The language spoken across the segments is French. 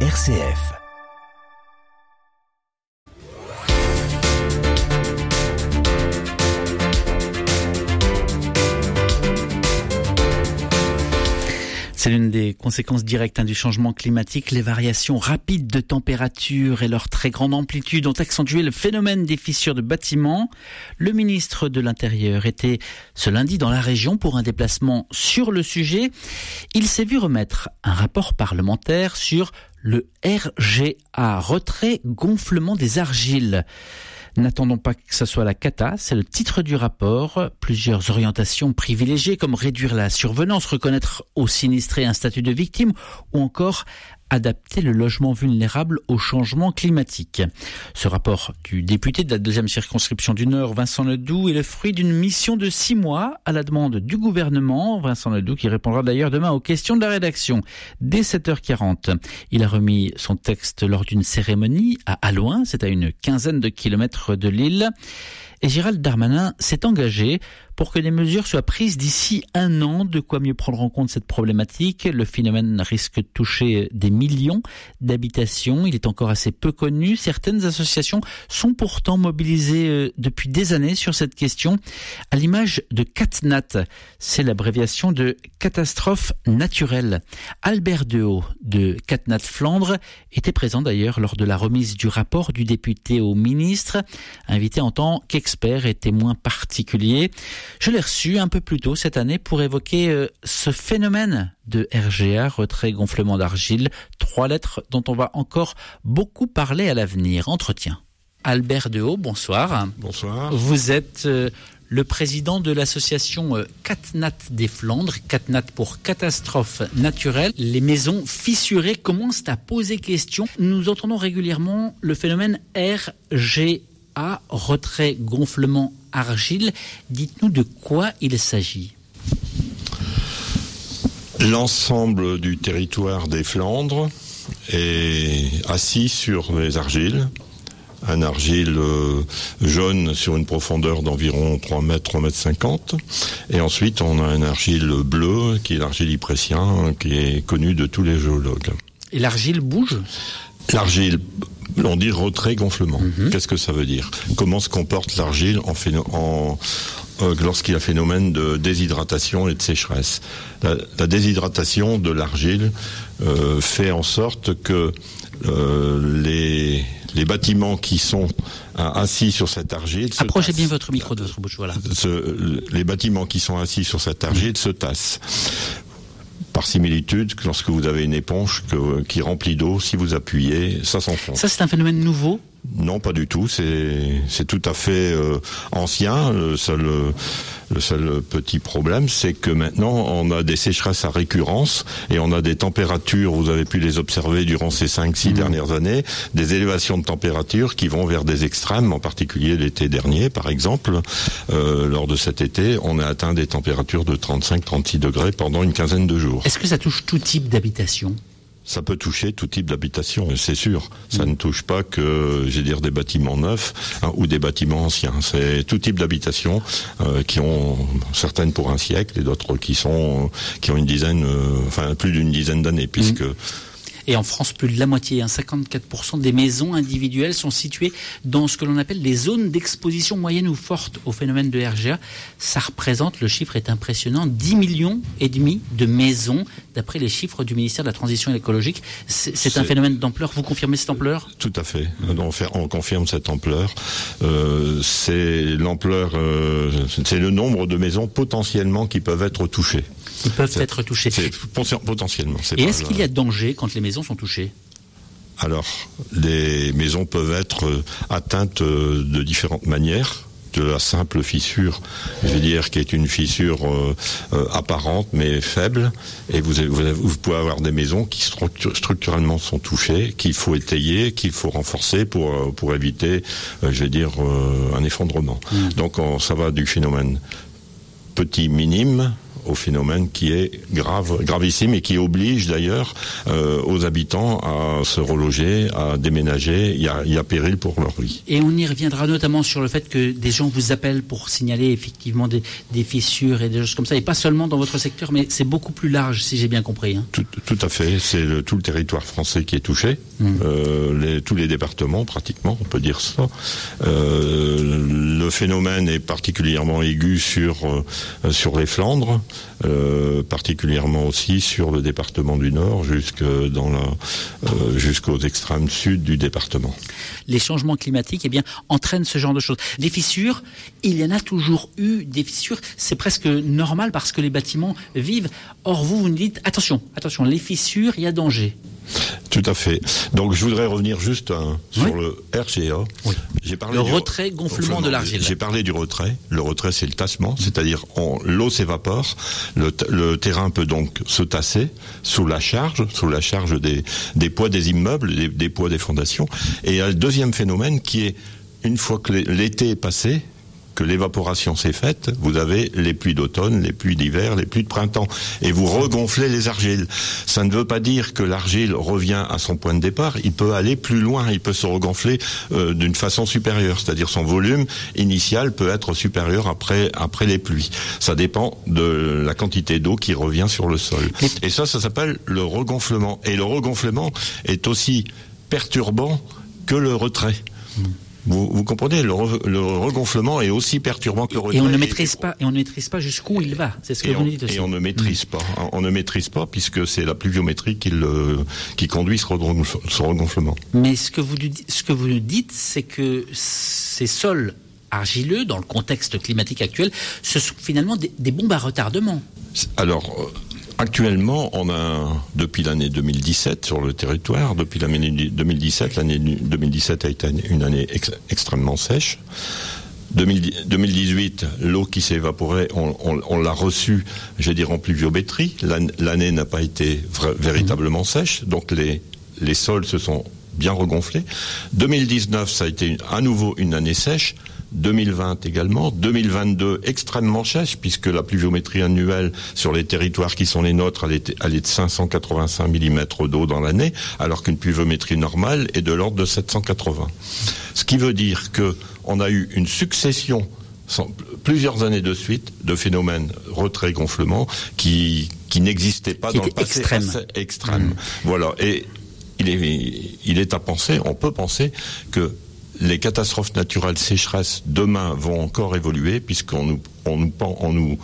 RCF. C'est l'une des conséquences directes hein, du changement climatique. Les variations rapides de température et leur très grande amplitude ont accentué le phénomène des fissures de bâtiments. Le ministre de l'Intérieur était ce lundi dans la région pour un déplacement sur le sujet. Il s'est vu remettre un rapport parlementaire sur le RGA, retrait gonflement des argiles. N'attendons pas que ce soit la cata, c'est le titre du rapport. Plusieurs orientations privilégiées comme réduire la survenance, reconnaître aux sinistrés un statut de victime ou encore adapter le logement vulnérable au changement climatique. Ce rapport du député de la deuxième circonscription du Nord, Vincent Ledoux, est le fruit d'une mission de six mois à la demande du gouvernement. Vincent Ledoux qui répondra d'ailleurs demain aux questions de la rédaction dès 7h40. Il a remis son texte lors d'une cérémonie à Alouin, c'est à une quinzaine de kilomètres de l'île. Et Gérald Darmanin s'est engagé pour que des mesures soient prises d'ici un an. De quoi mieux prendre en compte cette problématique? Le phénomène risque de toucher des millions d'habitations. Il est encore assez peu connu. Certaines associations sont pourtant mobilisées euh, depuis des années sur cette question, à l'image de CatNat. C'est l'abréviation de catastrophe naturelle. Albert Dehaut de CatNat Flandre était présent d'ailleurs lors de la remise du rapport du député au ministre, invité en tant qu'expert et témoin particulier. Je l'ai reçu un peu plus tôt cette année pour évoquer euh, ce phénomène de RGA, retrait gonflement d'argile, trois lettres dont on va encore beaucoup parler à l'avenir. Entretien. Albert Dehaut, bonsoir. Bonsoir. Vous êtes euh, le président de l'association euh, CatNat des Flandres, CatNat pour catastrophe naturelle. Les maisons fissurées commencent à poser question. Nous entendons régulièrement le phénomène RGA, retrait gonflement argile. Dites-nous de quoi il s'agit. L'ensemble du territoire des Flandres est assis sur les argiles. Un argile euh, jaune sur une profondeur d'environ 3 mètres, 3 mètres 50. Et ensuite, on a un argile bleu, qui est l'argile yprétien, qui est connu de tous les géologues. Et l'argile bouge? L'argile on dit retrait gonflement. Mm -hmm. Qu'est-ce que ça veut dire? Comment se comporte l'argile en, en euh, lorsqu'il y a phénomène de déshydratation et de sécheresse? La, la déshydratation de l'argile euh, fait en sorte que euh, les, les bâtiments qui sont assis sur cette argile. Approchez bien votre micro de votre bouche, voilà. Les bâtiments qui sont assis sur cette argile se tassent par similitude, lorsque vous avez une éponge qui remplit d'eau, si vous appuyez, ça s'enfonce. Ça, c'est un phénomène nouveau non, pas du tout. C'est tout à fait euh, ancien. Le seul, le seul petit problème, c'est que maintenant, on a des sécheresses à récurrence et on a des températures, vous avez pu les observer durant ces 5-6 mmh. dernières années, des élévations de température qui vont vers des extrêmes, en particulier l'été dernier, par exemple. Euh, lors de cet été, on a atteint des températures de 35-36 degrés pendant une quinzaine de jours. Est-ce que ça touche tout type d'habitation? Ça peut toucher tout type d'habitation, c'est sûr. Ça mmh. ne touche pas que, j'ai dire, des bâtiments neufs hein, ou des bâtiments anciens. C'est tout type d'habitation euh, qui ont certaines pour un siècle et d'autres qui sont qui ont une dizaine, euh, enfin plus d'une dizaine d'années, puisque mmh. Et en France, plus de la moitié, hein, 54% des maisons individuelles sont situées dans ce que l'on appelle les zones d'exposition moyenne ou forte au phénomène de RGA. Ça représente, le chiffre est impressionnant, 10 millions et demi de maisons, d'après les chiffres du ministère de la Transition écologique. C'est un phénomène d'ampleur. Vous confirmez cette ampleur? Tout à fait. On, fait, on confirme cette ampleur. Euh, c'est l'ampleur, euh, c'est le nombre de maisons potentiellement qui peuvent être touchées. Qui peuvent être touchées. Potentiellement. Et est-ce qu'il y a danger quand les maisons sont touchées? Alors, les maisons peuvent être euh, atteintes euh, de différentes manières de la simple fissure, je veux dire, qui est une fissure euh, euh, apparente mais faible. Et vous, pouvez avoir des maisons qui structurellement sont touchées, qu'il faut étayer, qu'il faut renforcer pour, pour éviter, euh, je vais dire, un effondrement. Mmh. Donc on, ça va du phénomène petit, minime, au phénomène qui est grave, gravissime et qui oblige d'ailleurs euh, aux habitants à se reloger, à déménager. Il y a, il y a péril pour leur vie. Et on y reviendra notamment sur le fait que des gens vous appellent pour signaler effectivement des, des fissures et des choses comme ça, et pas seulement dans votre secteur, mais c'est beaucoup plus large, si j'ai bien compris. Hein. Tout, tout, à fait. C'est le, tout le territoire français qui est touché, mmh. euh, les, tous les départements pratiquement, on peut dire ça. Euh, le phénomène est particulièrement aigu sur sur les Flandres, euh, particulièrement aussi sur le département du Nord, jusque dans la euh, jusqu'aux extrêmes sud du département. Les changements climatiques, eh bien, entraînent ce genre de choses. Des fissures, il y en a toujours eu des fissures. C'est presque normal parce que les bâtiments vivent. Or, vous, vous nous dites attention, attention, les fissures, il y a danger. Tout à fait. Donc je voudrais revenir juste hein, sur le RGA. Oui. J'ai parlé le retrait gonflement de l'argile. J'ai parlé du retrait. Le retrait, c'est le tassement, c'est-à-dire l'eau s'évapore, le, le, terrain peut donc se tasser sous la charge, sous la charge des, des poids des immeubles, des, des poids des fondations. Et il y a le deuxième phénomène qui est une fois que l'été est passé, que l'évaporation s'est faite, vous avez les pluies d'automne, les pluies d'hiver, les pluies de printemps, et vous regonflez les argiles. Ça ne veut pas dire que l'argile revient à son point de départ, il peut aller plus loin, il peut se regonfler euh, d'une façon supérieure, c'est-à-dire son volume initial peut être supérieur après, après les pluies. Ça dépend de la quantité d'eau qui revient sur le sol. Et ça, ça s'appelle le regonflement. Et le regonflement est aussi perturbant que le retrait. Vous, vous comprenez, le, re, le, regonflement est aussi perturbant que le retrait. Et on ne maîtrise et, pas, et on ne maîtrise pas jusqu'où il va. C'est ce que vous on, dites aussi. Et on ne maîtrise mmh. pas. On ne maîtrise pas puisque c'est la pluviométrie qui, le, qui conduit ce, ce regonflement. Mais ce que vous, ce que vous nous dites, c'est que ces sols argileux, dans le contexte climatique actuel, ce sont finalement des, des bombes à retardement. Alors, Actuellement, on a, depuis l'année 2017 sur le territoire, depuis l'année 2017, l'année 2017 a été une année ex extrêmement sèche. 2018, l'eau qui s'est évaporée, on, l'a reçue, je dire, en pluviométrie. L'année n'a pas été véritablement sèche, donc les sols se sont bien regonflés. 2019, ça a été à nouveau une année sèche. 2020 également, 2022 extrêmement sèche puisque la pluviométrie annuelle sur les territoires qui sont les nôtres, elle est, de 585 mm d'eau dans l'année, alors qu'une pluviométrie normale est de l'ordre de 780. Ce qui veut dire que on a eu une succession plusieurs années de suite de phénomènes retrait-gonflement qui, qui n'existaient pas qui dans le passé. Extrême. extrême. Mmh. Voilà. Et il est, il est à penser, on peut penser que les catastrophes naturelles sécheresses demain vont encore évoluer puisqu'on nous on nous, on nous,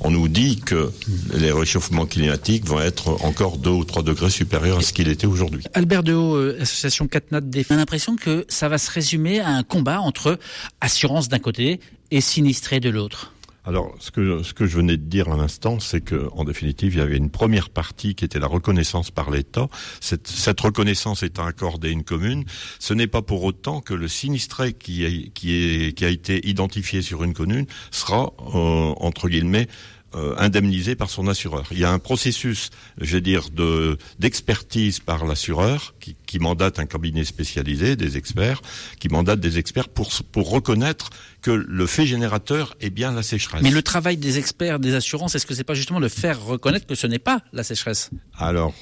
on nous dit que les réchauffements climatiques vont être encore 2 ou 3 degrés supérieurs à ce qu'il était aujourd'hui. Albert Dehaut, euh, association Catnat des on a l'impression que ça va se résumer à un combat entre assurance d'un côté et sinistré de l'autre. Alors, ce que, ce que je venais de dire à l'instant, c'est que, en définitive, il y avait une première partie qui était la reconnaissance par l'État. Cette, reconnaissance étant accordée à une commune, ce n'est pas pour autant que le sinistré qui, est, qui, est, qui a été identifié sur une commune sera, euh, entre guillemets, euh, indemnisé par son assureur. Il y a un processus, je veux dire, de d'expertise par l'assureur qui, qui, mandate un cabinet spécialisé, des experts, qui mandate des experts pour pour reconnaître que le fait générateur est bien la sécheresse. Mais le travail des experts des assurances, est-ce que c'est pas justement de faire reconnaître que ce n'est pas la sécheresse? Alors,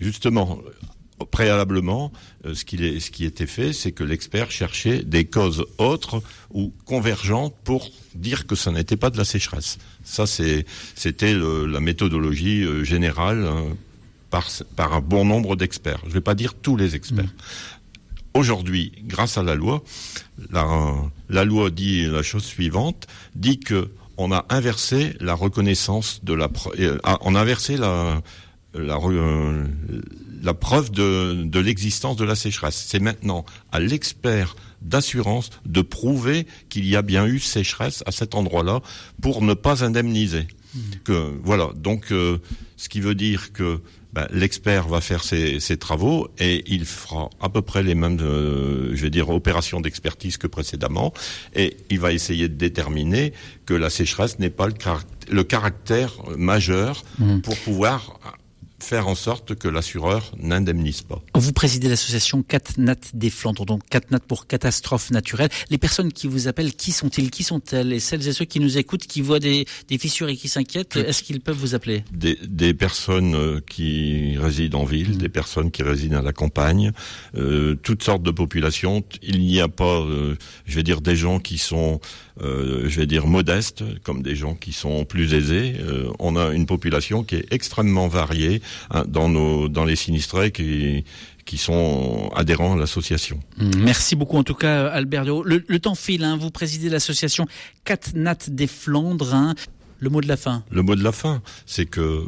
justement, préalablement, euh, ce, qui est, ce qui était fait, c'est que l'expert cherchait des causes autres ou convergentes pour dire que ça n'était pas de la sécheresse. Ça, c'était la méthodologie euh, générale euh, par, par, un bon nombre d'experts. Je ne vais pas dire tous les experts. Mmh. Aujourd'hui, grâce à la loi, la, la loi dit la chose suivante, dit que on a inversé la reconnaissance de la, euh, on a inversé la, la, euh, la preuve de, de l'existence de la sécheresse. C'est maintenant à l'expert d'assurance de prouver qu'il y a bien eu sécheresse à cet endroit-là pour ne pas indemniser. Mmh. Que voilà. Donc, euh, ce qui veut dire que ben, l'expert va faire ses, ses, travaux et il fera à peu près les mêmes, euh, je vais dire, opérations d'expertise que précédemment, et il va essayer de déterminer que la sécheresse n'est pas le, caractère, le caractère majeur mmh. pour pouvoir faire en sorte que l'assureur n'indemnise pas. Vous présidez l'association CatNat des Flandres, donc CatNat pour catastrophe naturelle. Les personnes qui vous appellent, qui sont-ils Qui sont-elles Et celles et ceux qui nous écoutent, qui voient des, fissures et qui s'inquiètent, est-ce qu'ils peuvent vous appeler? Des, personnes euh, qui résident en ville, des personnes qui résident à la campagne, euh, toutes sortes de populations. Il n'y a pas, euh, je vais dire, des gens qui sont euh, je vais dire modestes, comme des gens qui sont plus aisés. On a une population qui est extrêmement variée hein, dans nos dans les sinistrés qui qui sont adhérents à l'association. Merci beaucoup en tout cas Albert Le, le temps file, hein, vous présidez l'association Catnat des Flandres. Hein. Le mot de la fin. Le mot de la fin, c'est que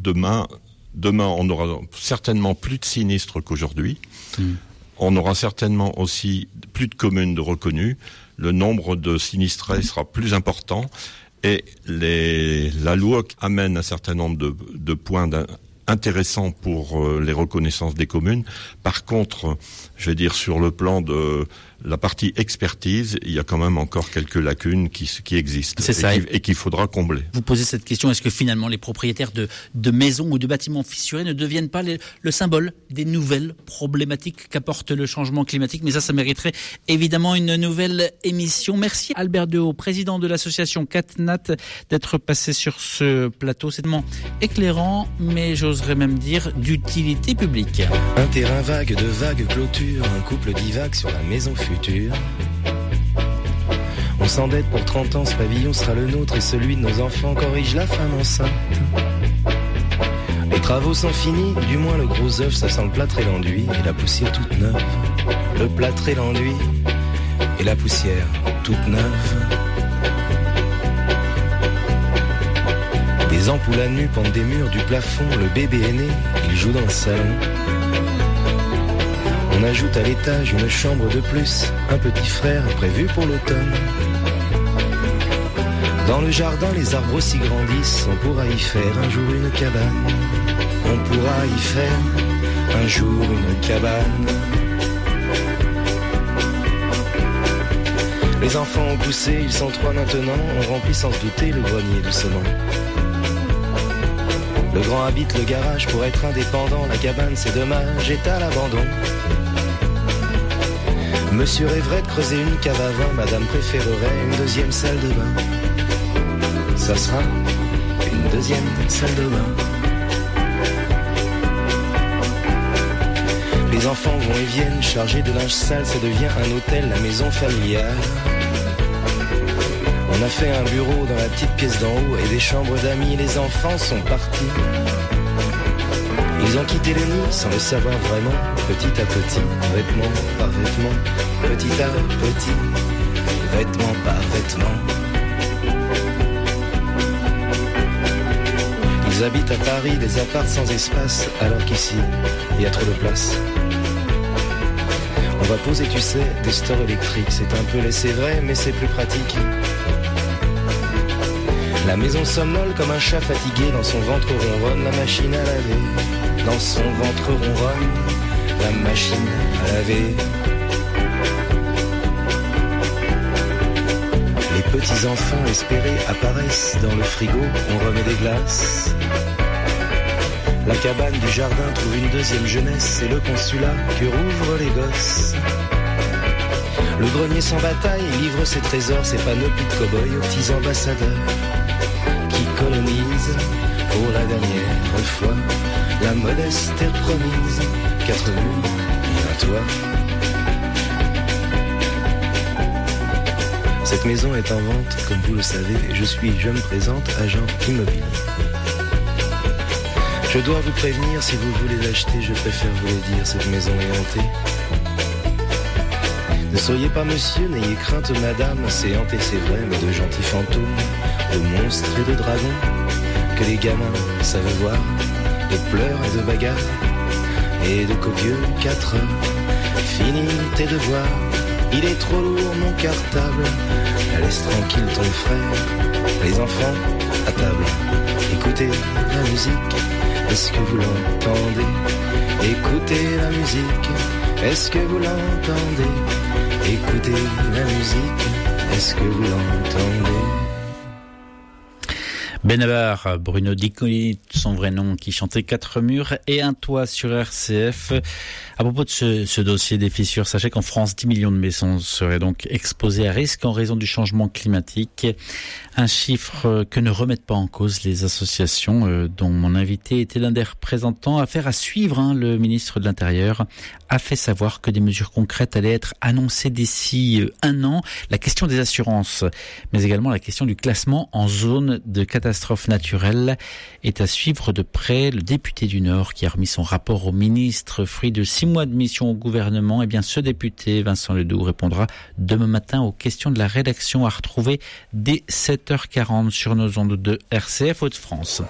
demain, demain on aura certainement plus de sinistres qu'aujourd'hui. Mmh. On aura certainement aussi plus de communes de reconnues le nombre de sinistrés sera plus important et les, la loi amène un certain nombre de, de points intéressants pour euh, les reconnaissances des communes. Par contre, je vais dire sur le plan de la partie expertise, il y a quand même encore quelques lacunes qui, qui existent et qu'il faudra combler. Vous posez cette question, est-ce que finalement les propriétaires de, de maisons ou de bâtiments fissurés ne deviennent pas le symbole des nouvelles problématiques qu'apporte le changement climatique? Mais ça, ça mériterait évidemment une nouvelle émission. Merci Albert Dehaut, président de l'association CatNat, d'être passé sur ce plateau. C'est tellement éclairant, mais j'oserais même dire d'utilité publique. Un terrain vague de vagues clôtures, un couple divague sur la maison future. On s'endette pour 30 ans, ce pavillon sera le nôtre et celui de nos enfants corrige la femme enceinte. Les travaux sont finis, du moins le gros œuf, ça sent le plâtre et l'enduit et la poussière toute neuve. Le plâtre et l'enduit et la poussière toute neuve. Des ampoules à nu pendent des murs du plafond, le bébé est né, il joue dans le salon. On ajoute à l'étage une chambre de plus, un petit frère prévu pour l'automne. Dans le jardin, les arbres aussi grandissent, on pourra y faire un jour une cabane. On pourra y faire un jour une cabane. Les enfants ont poussé, ils sont trois maintenant, on remplit sans se douter le grenier doucement. Le grand habite le garage pour être indépendant, la cabane c'est dommage, est à l'abandon. Monsieur rêverait de creuser une cave à vin, madame préférerait une deuxième salle de bain. Ça sera une deuxième salle de bain. Les enfants vont et viennent, chargés de linge sale, ça devient un hôtel, la maison familiale. On a fait un bureau dans la petite pièce d'en haut et des chambres d'amis, les enfants sont partis. Ils ont quitté le nid sans le savoir vraiment, petit à petit, vêtement par vêtement, petit à petit, vêtement par vêtement. Ils habitent à Paris des apparts sans espace, alors qu'ici, il y a trop de place. On va poser, tu sais, des stores électriques. C'est un peu laissé vrai, mais c'est plus pratique. La maison somnole comme un chat fatigué, dans son ventre ronronne la machine à laver dans son ventre ronronne la machine à laver. Les petits enfants espérés apparaissent dans le frigo, on remet des glaces. La cabane du jardin trouve une deuxième jeunesse, c'est le consulat que rouvrent les gosses. Le grenier sans bataille livre ses trésors, ses panoplies de cow-boys aux petits ambassadeurs qui colonisent pour la dernière fois modeste est promise, quatre murs et un toit. Cette maison est en vente, comme vous le savez, je suis, je me présente, agent immobilier. Je dois vous prévenir, si vous voulez l'acheter, je préfère vous le dire, cette maison est hantée. Ne soyez pas monsieur, n'ayez crainte madame, c'est hanté, c'est vrai, mais de gentils fantômes, de monstres et de dragons, que les gamins savent voir de pleurs et de bagarres et de copieux quatre. Fini tes devoirs, il est trop lourd mon cartable. Laisse tranquille ton frère, les enfants à table. Écoutez la musique, est-ce que vous l'entendez? Écoutez la musique, est-ce que vous l'entendez? Écoutez la musique, est-ce que vous l'entendez? Benabar, Bruno Dicoli, son vrai nom, qui chantait Quatre murs et un toit sur RCF. À propos de ce, dossier des fissures, sachez qu'en France, 10 millions de maisons seraient donc exposées à risque en raison du changement climatique. Un chiffre que ne remettent pas en cause les associations euh, dont mon invité était l'un des représentants. Affaire à suivre, hein, le ministre de l'Intérieur a fait savoir que des mesures concrètes allaient être annoncées d'ici euh, un an. La question des assurances, mais également la question du classement en zone de catastrophe naturelle est à suivre de près. Le député du Nord qui a remis son rapport au ministre, fruit de six mois de mission au gouvernement, eh bien ce député, Vincent Ledoux, répondra demain matin aux questions de la rédaction à retrouver dès 7h40 sur nos ondes de RCF Hauts-de-France.